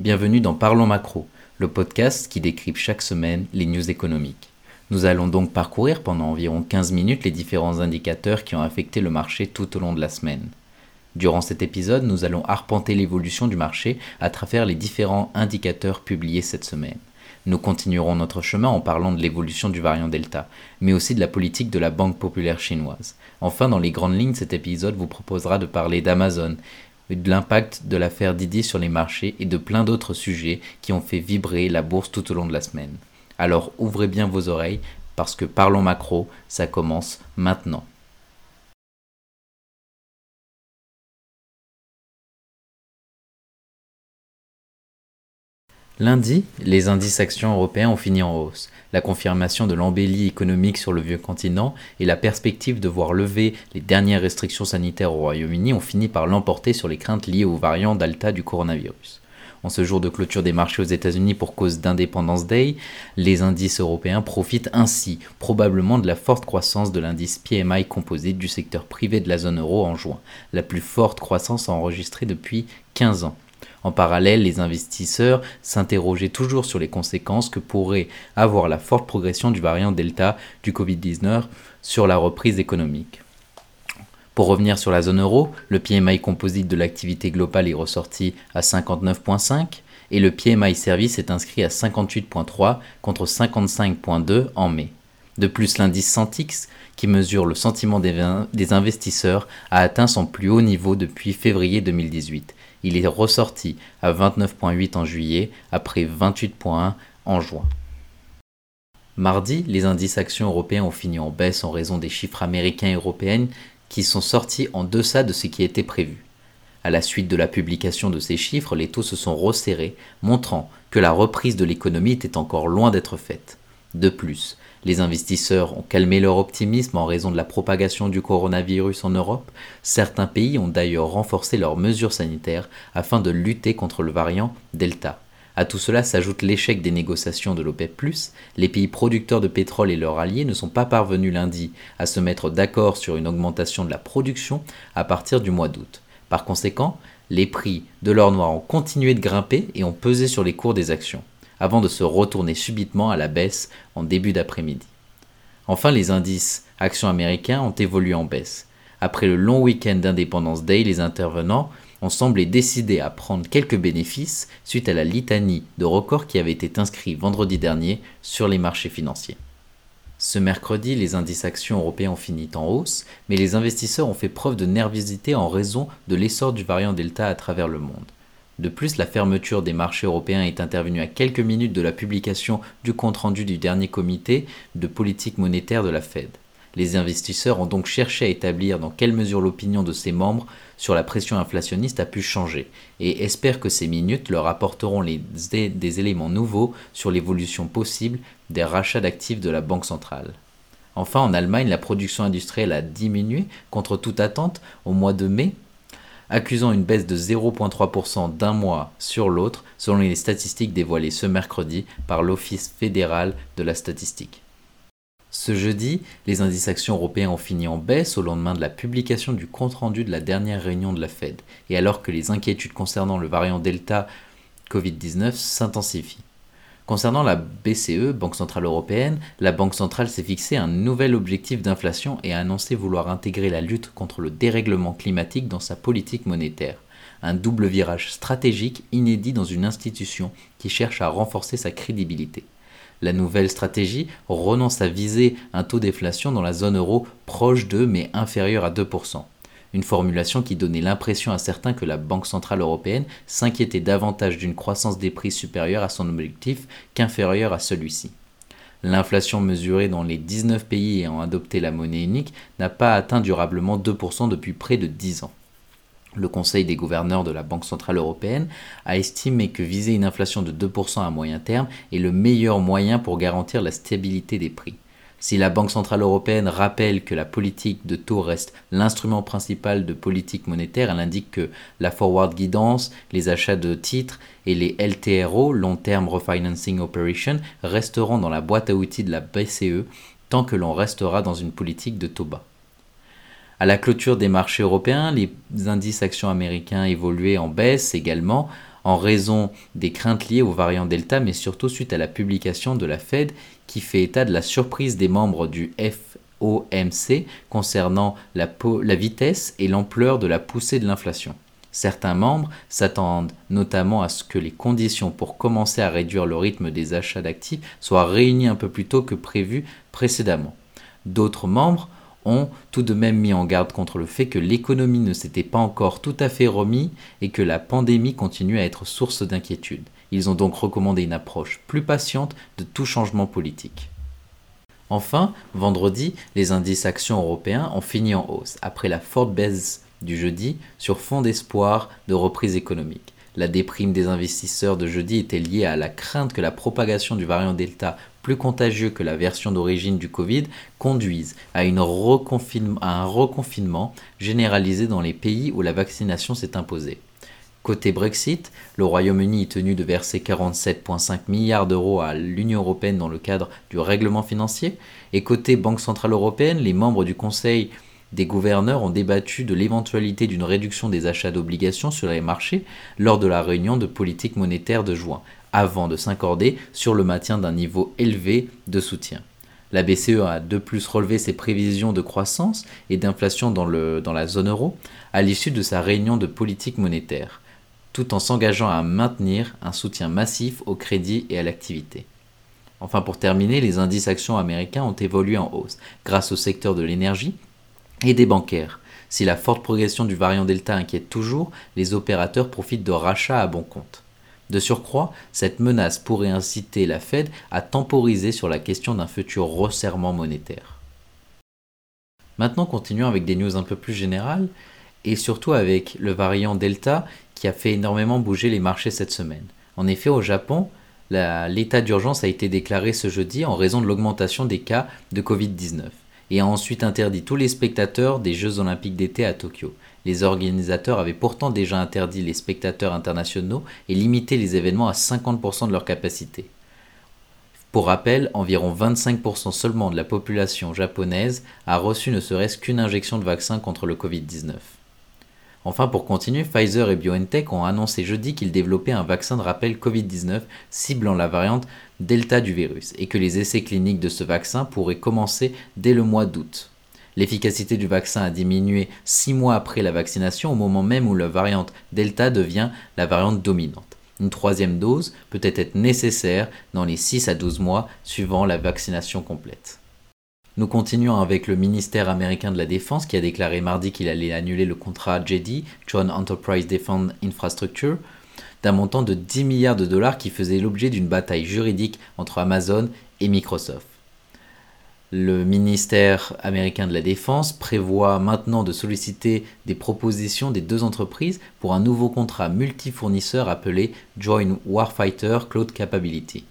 Bienvenue dans Parlons Macro, le podcast qui décrypte chaque semaine les news économiques. Nous allons donc parcourir pendant environ 15 minutes les différents indicateurs qui ont affecté le marché tout au long de la semaine. Durant cet épisode, nous allons arpenter l'évolution du marché à travers les différents indicateurs publiés cette semaine. Nous continuerons notre chemin en parlant de l'évolution du variant Delta, mais aussi de la politique de la Banque populaire chinoise. Enfin, dans les grandes lignes, cet épisode vous proposera de parler d'Amazon de l'impact de l'affaire Didi sur les marchés et de plein d'autres sujets qui ont fait vibrer la bourse tout au long de la semaine. Alors ouvrez bien vos oreilles parce que Parlons Macro, ça commence maintenant. Lundi, les indices actions européens ont fini en hausse. La confirmation de l'embellie économique sur le vieux continent et la perspective de voir lever les dernières restrictions sanitaires au Royaume-Uni ont fini par l'emporter sur les craintes liées aux variants Delta du coronavirus. En ce jour de clôture des marchés aux États-Unis pour cause d'Independence Day, les indices européens profitent ainsi probablement de la forte croissance de l'indice PMI composé du secteur privé de la zone euro en juin, la plus forte croissance enregistrée depuis 15 ans. En parallèle, les investisseurs s'interrogeaient toujours sur les conséquences que pourrait avoir la forte progression du variant Delta du Covid-19 sur la reprise économique. Pour revenir sur la zone euro, le PMI composite de l'activité globale est ressorti à 59.5 et le PMI service est inscrit à 58.3 contre 55.2 en mai. De plus, l'indice Santix, qui mesure le sentiment des, investisseurs, a atteint son plus haut niveau depuis février 2018 il est ressorti à 29,8 en juillet après 28,1 en juin. Mardi, les indices actions européens ont fini en baisse en raison des chiffres américains et européens qui sont sortis en deçà de ce qui était prévu. À la suite de la publication de ces chiffres, les taux se sont resserrés, montrant que la reprise de l'économie était encore loin d'être faite. De plus, les investisseurs ont calmé leur optimisme en raison de la propagation du coronavirus en Europe. Certains pays ont d'ailleurs renforcé leurs mesures sanitaires afin de lutter contre le variant Delta. À tout cela s'ajoute l'échec des négociations de l'OPEP+. Les pays producteurs de pétrole et leurs alliés ne sont pas parvenus lundi à se mettre d'accord sur une augmentation de la production à partir du mois d'août. Par conséquent, les prix de l'or noir ont continué de grimper et ont pesé sur les cours des actions avant de se retourner subitement à la baisse en début d'après-midi. Enfin, les indices actions américains ont évolué en baisse. Après le long week-end d'Independence Day, les intervenants ont semblé décidés à prendre quelques bénéfices suite à la litanie de records qui avait été inscrits vendredi dernier sur les marchés financiers. Ce mercredi, les indices actions européens ont fini en hausse, mais les investisseurs ont fait preuve de nervosité en raison de l'essor du variant Delta à travers le monde. De plus, la fermeture des marchés européens est intervenue à quelques minutes de la publication du compte-rendu du dernier comité de politique monétaire de la Fed. Les investisseurs ont donc cherché à établir dans quelle mesure l'opinion de ses membres sur la pression inflationniste a pu changer et espèrent que ces minutes leur apporteront des éléments nouveaux sur l'évolution possible des rachats d'actifs de la Banque centrale. Enfin, en Allemagne, la production industrielle a diminué contre toute attente au mois de mai accusant une baisse de 0,3% d'un mois sur l'autre selon les statistiques dévoilées ce mercredi par l'Office fédéral de la statistique. Ce jeudi, les indices actions européens ont fini en baisse au lendemain de la publication du compte-rendu de la dernière réunion de la Fed, et alors que les inquiétudes concernant le variant Delta Covid-19 s'intensifient. Concernant la BCE, Banque Centrale Européenne, la Banque Centrale s'est fixé un nouvel objectif d'inflation et a annoncé vouloir intégrer la lutte contre le dérèglement climatique dans sa politique monétaire. Un double virage stratégique inédit dans une institution qui cherche à renforcer sa crédibilité. La nouvelle stratégie renonce à viser un taux d'inflation dans la zone euro proche de mais inférieur à 2% une formulation qui donnait l'impression à certains que la Banque centrale européenne s'inquiétait davantage d'une croissance des prix supérieure à son objectif qu'inférieure à celui-ci. L'inflation mesurée dans les 19 pays ayant adopté la monnaie unique n'a pas atteint durablement 2% depuis près de 10 ans. Le Conseil des gouverneurs de la Banque centrale européenne a estimé que viser une inflation de 2% à moyen terme est le meilleur moyen pour garantir la stabilité des prix. Si la Banque Centrale Européenne rappelle que la politique de taux reste l'instrument principal de politique monétaire, elle indique que la forward guidance, les achats de titres et les LTRO, Long Term Refinancing Operation, resteront dans la boîte à outils de la BCE tant que l'on restera dans une politique de taux bas. À la clôture des marchés européens, les indices actions américains évoluaient en baisse également, en raison des craintes liées au variant Delta, mais surtout suite à la publication de la Fed qui fait état de la surprise des membres du FOMC concernant la, vitesse et l'ampleur de la poussée de l'inflation. Certains membres s'attendent notamment à ce que les conditions pour commencer à réduire le rythme des achats d'actifs soient réunies un peu plus tôt que prévu précédemment. D'autres membres ont tout de même mis en garde contre le fait que l'économie ne s'était pas encore tout à fait remis et que la pandémie continue à être source d'inquiétude. Ils ont donc recommandé une approche plus patiente de tout changement politique. Enfin, vendredi, les indices actions européens ont fini en hausse, après la forte baisse du jeudi sur fond d'espoir de reprise économique. La déprime des investisseurs de jeudi était liée à la crainte que la propagation du variant Delta, plus contagieux que la version d'origine du Covid, conduise à, un reconfinement généralisé dans les pays où la vaccination s'est imposée. Côté Brexit, le Royaume-Uni est tenu de verser 47,5 milliards d'euros à l'Union européenne dans le cadre du règlement financier. Et côté Banque centrale européenne, les membres du Conseil des gouverneurs ont débattu de l'éventualité d'une réduction des achats d'obligations sur les marchés lors de la réunion de politique monétaire de juin, avant de s'accorder sur le maintien d'un niveau élevé de soutien. La BCE a de plus relevé ses prévisions de croissance et d'inflation dans, dans la zone euro à l'issue de sa réunion de politique monétaire, tout en s'engageant à maintenir un soutien massif au crédit et à l'activité. Enfin, pour terminer, les indices actions américains ont évolué en hausse grâce au secteur de l'énergie et des bancaires. Si la forte progression du variant Delta inquiète toujours, les opérateurs profitent de rachats à bon compte. De surcroît, cette menace pourrait inciter la Fed à temporiser sur la question d'un futur resserrement monétaire. Maintenant, continuons avec des news un peu plus générales, et surtout avec le variant Delta qui a fait énormément bouger les marchés cette semaine. En effet, au Japon, l'état d'urgence a été déclaré ce jeudi en raison de l'augmentation des cas de Covid-19 et a ensuite interdit tous les spectateurs des Jeux olympiques d'été à Tokyo. Les organisateurs avaient pourtant déjà interdit les spectateurs internationaux et limité les événements à 50% de leur capacité. Pour rappel, environ 25% seulement de la population japonaise a reçu ne serait-ce qu'une injection de vaccin contre le Covid-19. Enfin, pour continuer, Pfizer et BioNTech ont annoncé jeudi qu'ils développaient un vaccin de rappel Covid-19 ciblant la variante Delta du virus et que les essais cliniques de ce vaccin pourraient commencer dès le mois d'août. L'efficacité du vaccin a diminué 6 mois après la vaccination au moment même où la variante Delta devient la variante dominante. Une troisième dose peut être nécessaire dans les 6 à 12 mois suivant la vaccination complète. Nous continuons avec le ministère américain de la Défense qui a déclaré mardi qu'il allait annuler le contrat JD, Joint Enterprise Defense Infrastructure, d'un montant de 10 milliards de dollars qui faisait l'objet d'une bataille juridique entre Amazon et Microsoft. Le ministère américain de la Défense prévoit maintenant de solliciter des propositions des deux entreprises pour un nouveau contrat multifournisseur appelé Joint Warfighter Cloud Capability.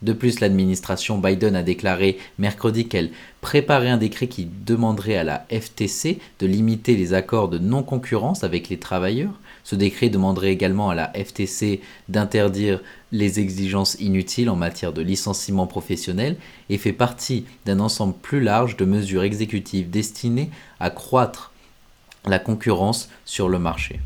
De plus, l'administration Biden a déclaré mercredi qu'elle préparait un décret qui demanderait à la FTC de limiter les accords de non-concurrence avec les travailleurs. Ce décret demanderait également à la FTC d'interdire les exigences inutiles en matière de licenciement professionnel et fait partie d'un ensemble plus large de mesures exécutives destinées à croître la concurrence sur le marché.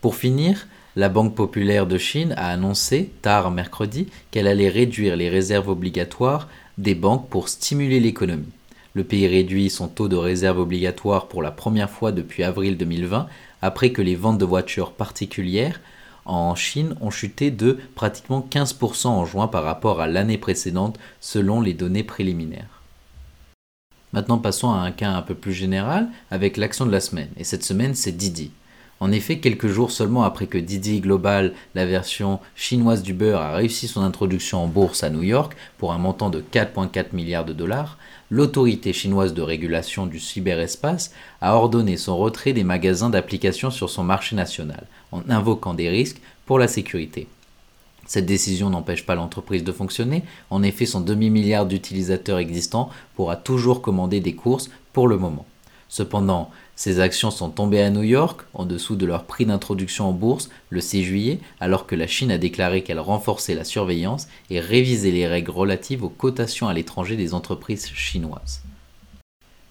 Pour finir, la Banque populaire de Chine a annoncé, tard mercredi, qu'elle allait réduire les réserves obligatoires des banques pour stimuler l'économie. Le pays réduit son taux de réserve obligatoire pour la première fois depuis avril 2020, après que les ventes de voitures particulières en Chine ont chuté de pratiquement 15% en juin par rapport à l'année précédente selon les données préliminaires. Maintenant passons à un cas un peu plus général avec l'action de la semaine. Et cette semaine c'est Didi. En effet, quelques jours seulement après que Didi Global, la version chinoise du beurre, a réussi son introduction en bourse à New York pour un montant de 4,4 milliards de dollars, l'autorité chinoise de régulation du cyberespace a ordonné son retrait des magasins d'applications sur son marché national, en invoquant des risques pour la sécurité. Cette décision n'empêche pas l'entreprise de fonctionner, en effet son demi-milliard d'utilisateurs existants pourra toujours commander des courses pour le moment. Cependant, ces actions sont tombées à New York, en dessous de leur prix d'introduction en bourse, le 6 juillet, alors que la Chine a déclaré qu'elle renforçait la surveillance et révisait les règles relatives aux cotations à l'étranger des entreprises chinoises.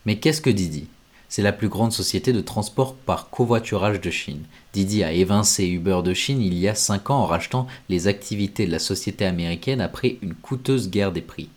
Mais qu'est-ce que Didi? C'est la plus grande société de transport par covoiturage de Chine. Didi a évincé Uber de Chine il y a 5 ans en rachetant les activités de la société américaine après une coûteuse guerre des prix.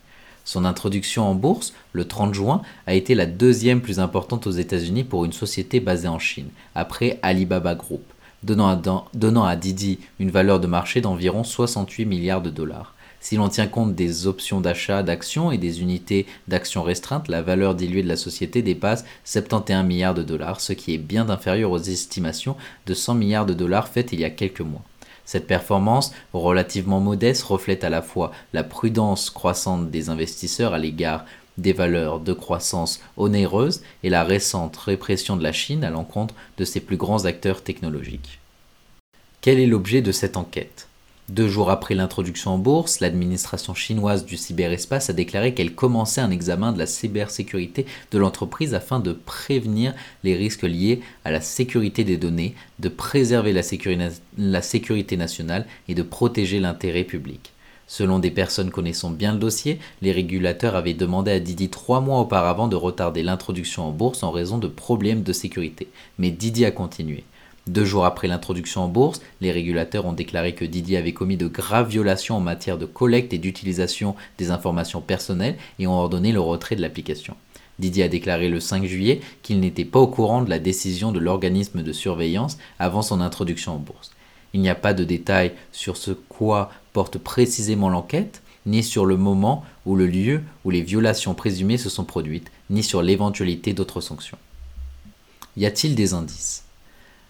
Son introduction en bourse, le 30 juin, a été la deuxième plus importante aux États-Unis pour une société basée en Chine, après Alibaba Group, donnant à, Didi une valeur de marché d'environ 68 milliards de dollars. Si l'on tient compte des options d'achat d'actions et des unités d'actions restreintes, la valeur diluée de la société dépasse 71 milliards de dollars, ce qui est bien inférieur aux estimations de 100 milliards de dollars faites il y a quelques mois. Cette performance, relativement modeste, reflète à la fois la prudence croissante des investisseurs à l'égard des valeurs de croissance onéreuses et la récente répression de la Chine à l'encontre de ses plus grands acteurs technologiques. Quel est l'objet de cette enquête? Deux jours après l'introduction en bourse, l'administration chinoise du cyberespace a déclaré qu'elle commençait un examen de la cybersécurité de l'entreprise afin de prévenir les risques liés à la sécurité des données, de préserver la, sécurité, nationale et de protéger l'intérêt public. Selon des personnes connaissant bien le dossier, les régulateurs avaient demandé à Didi trois mois auparavant de retarder l'introduction en bourse en raison de problèmes de sécurité. Mais Didi a continué. Deux jours après l'introduction en bourse, les régulateurs ont déclaré que Didier avait commis de graves violations en matière de collecte et d'utilisation des informations personnelles et ont ordonné le retrait de l'application. Didier a déclaré le 5 juillet qu'il n'était pas au courant de la décision de l'organisme de surveillance avant son introduction en bourse. Il n'y a pas de détails sur ce quoi porte précisément l'enquête, ni sur le moment ou le lieu où les violations présumées se sont produites, ni sur l'éventualité d'autres sanctions. Y a-t-il des indices?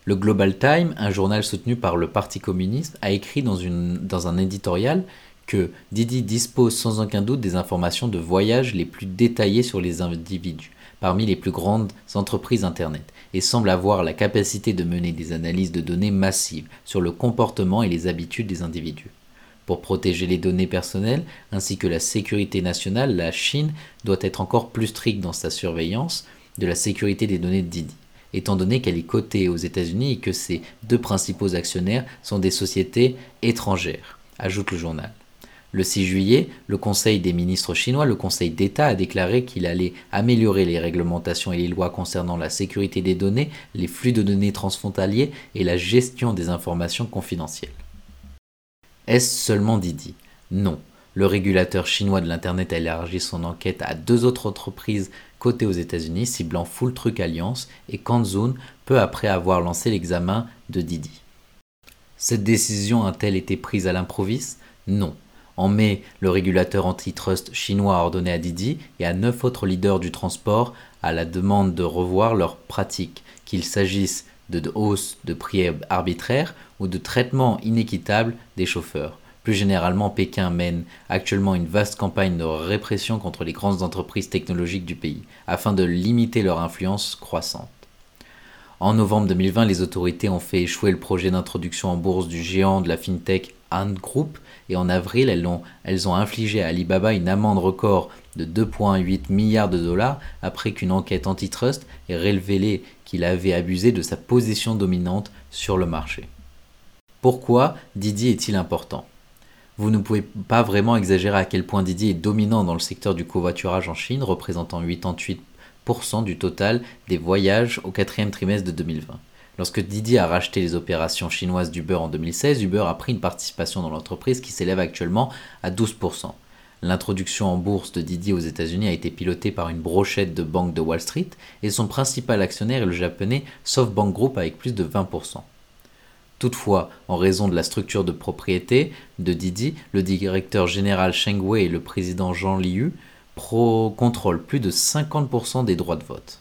Le Global Time, un journal soutenu par le Parti communiste, a écrit dans, un éditorial que Didi dispose sans aucun doute des informations de voyage les plus détaillées sur les individus, parmi les plus grandes entreprises Internet, et semble avoir la capacité de mener des analyses de données massives sur le comportement et les habitudes des individus. Pour protéger les données personnelles ainsi que la sécurité nationale, la Chine doit être encore plus stricte dans sa surveillance de la sécurité des données de Didi étant donné qu'elle est cotée aux États-Unis et que ses deux principaux actionnaires sont des sociétés étrangères, ajoute le journal. Le 6 juillet, le Conseil des ministres chinois, le Conseil d'État, a déclaré qu'il allait améliorer les réglementations et les lois concernant la sécurité des données, les flux de données transfrontaliers et la gestion des informations confidentielles. Est-ce seulement Didi? Non. Le régulateur chinois de l'Internet a élargi son enquête à deux autres entreprises côté aux États-Unis, ciblant Full Truck Alliance et Kanzun peu après avoir lancé l'examen de Didi. Cette décision a-t-elle été prise à l'improviste? Non. En mai, le régulateur antitrust chinois a ordonné à Didi et à neuf autres leaders du transport à la demande de revoir leurs pratiques, qu'il s'agisse de hausse de prix arbitraires ou de traitement inéquitable des chauffeurs. Plus généralement, Pékin mène actuellement une vaste campagne de répression contre les grandes entreprises technologiques du pays, afin de limiter leur influence croissante. En novembre 2020, les autorités ont fait échouer le projet d'introduction en bourse du géant de la fintech Ant Group et en avril, elles ont, elles ont infligé à Alibaba une amende record de 2,8 milliards de dollars après qu'une enquête antitrust ait révélé qu'il avait abusé de sa position dominante sur le marché. Pourquoi Didi est-il important? Vous ne pouvez pas vraiment exagérer à quel point Didi est dominant dans le secteur du covoiturage en Chine, représentant 88% du total des voyages au quatrième trimestre de 2020. Lorsque Didi a racheté les opérations chinoises d'Uber en 2016, Uber a pris une participation dans l'entreprise qui s'élève actuellement à 12%. L'introduction en bourse de Didi aux États-Unis a été pilotée par une brochette de banques de Wall Street et son principal actionnaire est le japonais SoftBank Group avec plus de 20%. Toutefois, en raison de la structure de propriété de Didi, le directeur général Sheng Wei et le président Jean Liu contrôlent plus de 50% des droits de vote.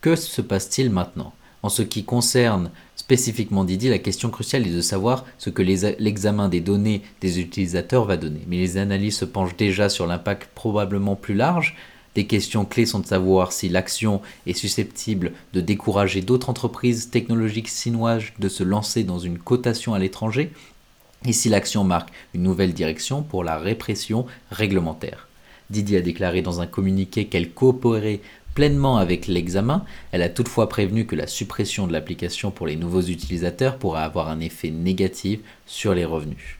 Que se passe-t-il maintenant? En ce qui concerne spécifiquement Didi, la question cruciale est de savoir ce que l'examen des données des utilisateurs va donner. Mais les analyses se penchent déjà sur l'impact probablement plus large des questions clés sont de savoir si l'action est susceptible de décourager d'autres entreprises technologiques chinoises de se lancer dans une cotation à l'étranger et si l'action marque une nouvelle direction pour la répression réglementaire. Didier a déclaré dans un communiqué qu'elle coopérait pleinement avec l'examen, elle a toutefois prévenu que la suppression de l'application pour les nouveaux utilisateurs pourrait avoir un effet négatif sur les revenus.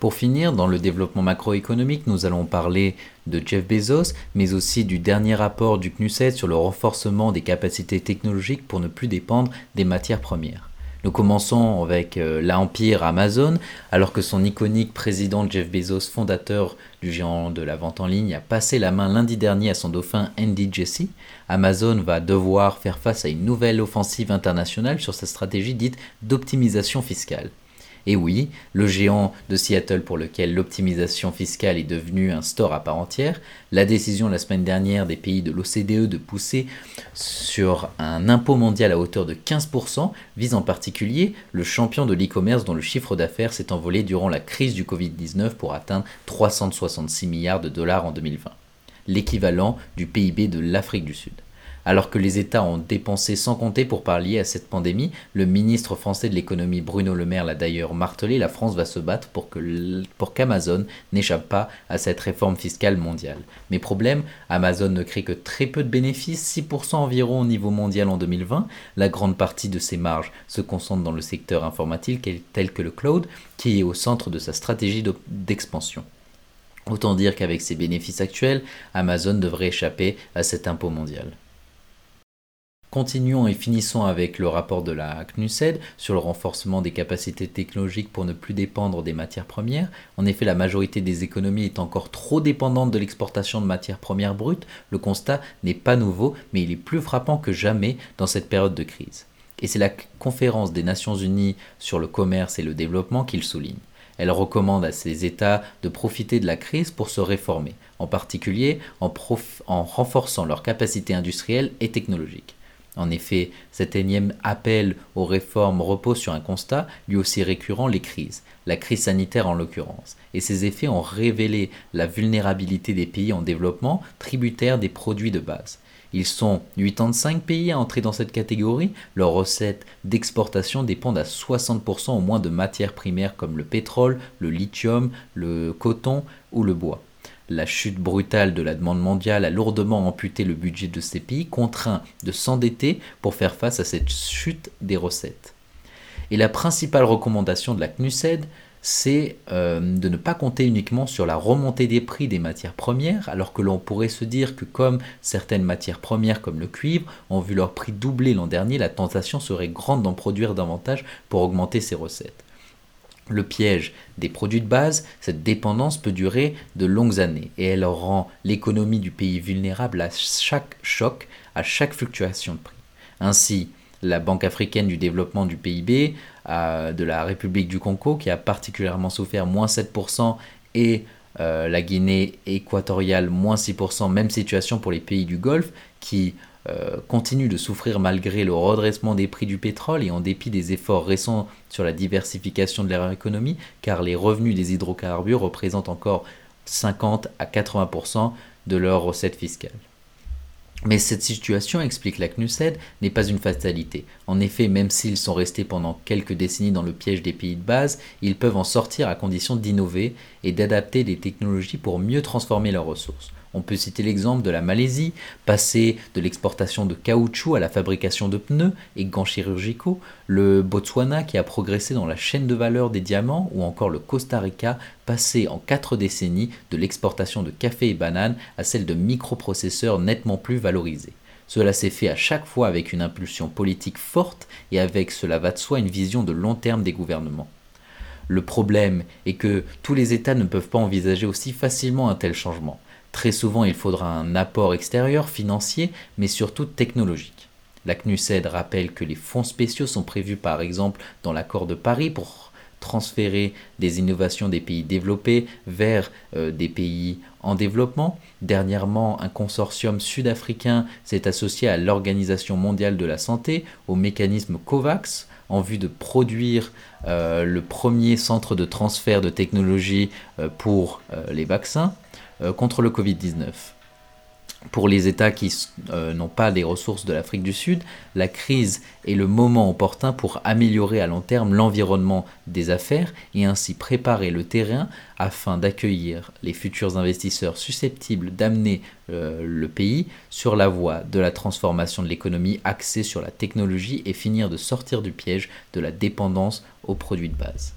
Pour finir, dans le développement macroéconomique, nous allons parler de Jeff Bezos, mais aussi du dernier rapport du CNUSET sur le renforcement des capacités technologiques pour ne plus dépendre des matières premières. Nous commençons avec euh, l'empire Amazon, alors que son iconique président Jeff Bezos, fondateur du géant de la vente en ligne, a passé la main lundi dernier à son dauphin Andy Jassy. Amazon va devoir faire face à une nouvelle offensive internationale sur sa stratégie dite d'optimisation fiscale. Et oui, le géant de Seattle pour lequel l'optimisation fiscale est devenue un store à part entière, la décision la semaine dernière des pays de l'OCDE de pousser sur un impôt mondial à hauteur de 15% vise en particulier le champion de l'e-commerce dont le chiffre d'affaires s'est envolé durant la crise du Covid-19 pour atteindre 366 milliards de dollars en 2020, l'équivalent du PIB de l'Afrique du Sud. Alors que les États ont dépensé sans compter pour pallier à cette pandémie, le ministre français de l'économie Bruno Le Maire l'a d'ailleurs martelé, la France va se battre pour que pour qu'Amazon n'échappe pas à cette réforme fiscale mondiale. Mais problème, Amazon ne crée que très peu de bénéfices, 6% environ au niveau mondial en 2020. La grande partie de ses marges se concentre dans le secteur informatique tel que le cloud, qui est au centre de sa stratégie d'expansion. Autant dire qu'avec ses bénéfices actuels, Amazon devrait échapper à cet impôt mondial. Continuons et finissons avec le rapport de la CNUSED sur le renforcement des capacités technologiques pour ne plus dépendre des matières premières. En effet, la majorité des économies est encore trop dépendante de l'exportation de matières premières brutes. Le constat n'est pas nouveau, mais il est plus frappant que jamais dans cette période de crise. Et c'est la conférence des Nations Unies sur le commerce et le développement qu'il souligne. Elle recommande à ces États de profiter de la crise pour se réformer, en particulier en renforçant leurs capacités industrielles et technologiques. En effet, cet énième appel aux réformes repose sur un constat, lui aussi récurrent, les crises, la crise sanitaire en l'occurrence, et ses effets ont révélé la vulnérabilité des pays en développement tributaires des produits de base. Ils sont 85 pays à entrer dans cette catégorie, leurs recettes d'exportation dépendent à 60% au moins de matières primaires comme le pétrole, le lithium, le coton ou le bois. La chute brutale de la demande mondiale a lourdement amputé le budget de ces pays, contraints de s'endetter pour faire face à cette chute des recettes. Et la principale recommandation de la CNUSED, c'est euh, de ne pas compter uniquement sur la remontée des prix des matières premières, alors que l'on pourrait se dire que comme certaines matières premières comme le cuivre ont vu leur prix doubler l'an dernier, la tentation serait grande d'en produire davantage pour augmenter ses recettes. Le piège des produits de base, cette dépendance peut durer de longues années et elle rend l'économie du pays vulnérable à chaque choc, à chaque fluctuation de prix. Ainsi, la Banque africaine du développement du PIB de la République du Congo, qui a particulièrement souffert, moins 7%, et euh, la Guinée équatoriale, moins 6%, même situation pour les pays du Golfe, qui euh, continuent de souffrir malgré le redressement des prix du pétrole et en dépit des efforts récents sur la diversification de leur économie, car les revenus des hydrocarbures représentent encore 50 à 80% de leurs recettes fiscales. Mais cette situation, explique la CNUSED, n'est pas une fatalité. En effet, même s'ils sont restés pendant quelques décennies dans le piège des pays de base, ils peuvent en sortir à condition d'innover et d'adapter des technologies pour mieux transformer leurs ressources. On peut citer l'exemple de la Malaisie, passée de l'exportation de caoutchouc à la fabrication de pneus et gants chirurgicaux, le Botswana qui a progressé dans la chaîne de valeur des diamants, ou encore le Costa Rica, passé en quatre décennies de l'exportation de café et bananes à celle de microprocesseurs nettement plus valorisés. Cela s'est fait à chaque fois avec une impulsion politique forte et avec, cela va de soi, une vision de long terme des gouvernements. Le problème est que tous les États ne peuvent pas envisager aussi facilement un tel changement. Très souvent, il faudra un apport extérieur, financier, mais surtout technologique. La CNUSED rappelle que les fonds spéciaux sont prévus par exemple dans l'accord de Paris pour transférer des innovations des pays développés vers euh, des pays en développement. Dernièrement, un consortium sud-africain s'est associé à l'Organisation mondiale de la santé, au mécanisme COVAX, en vue de produire euh, le premier centre de transfert de technologie euh, pour les vaccins. Euh, contre le Covid-19. Pour les États qui euh, n'ont pas des ressources de l'Afrique du Sud, la crise est le moment opportun pour améliorer à long terme l'environnement des affaires et ainsi préparer le terrain afin d'accueillir les futurs investisseurs susceptibles d'amener euh, le pays sur la voie de la transformation de l'économie axée sur la technologie et finir de sortir du piège de la dépendance aux produits de base.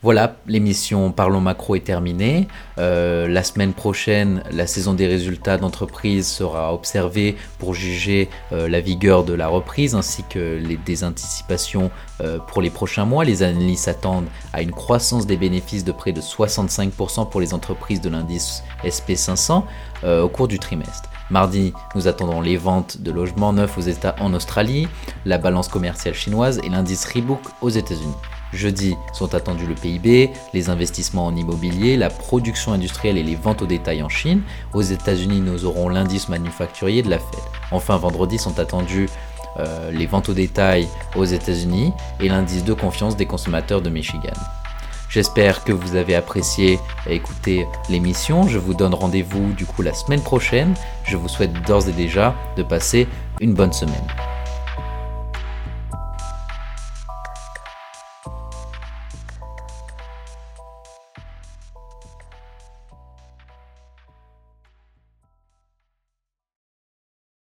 Voilà, l'émission Parlons Macro est terminée. Euh, la semaine prochaine, la saison des résultats d'entreprise sera observée pour juger euh, la vigueur de la reprise ainsi que les désanticipations euh, pour les prochains mois. Les analystes s'attendent à une croissance des bénéfices de près de 65% pour les entreprises de l'indice SP500 au cours du trimestre. Mardi, nous attendons les ventes de logements neufs aux États en Australie, la balance commerciale chinoise et l'indice Rebook aux États-Unis. Jeudi sont attendus le PIB, les investissements en immobilier, la production industrielle et les ventes au détail en Chine. Aux États-Unis, nous aurons l'indice manufacturier de la Fed. Enfin, vendredi sont attendus euh, les ventes au détail aux États-Unis et l'indice de confiance des consommateurs de Michigan. J'espère que vous avez apprécié écouter l'émission. Je vous donne rendez-vous du coup la semaine prochaine. Je vous souhaite d'ores et déjà de passer une bonne semaine.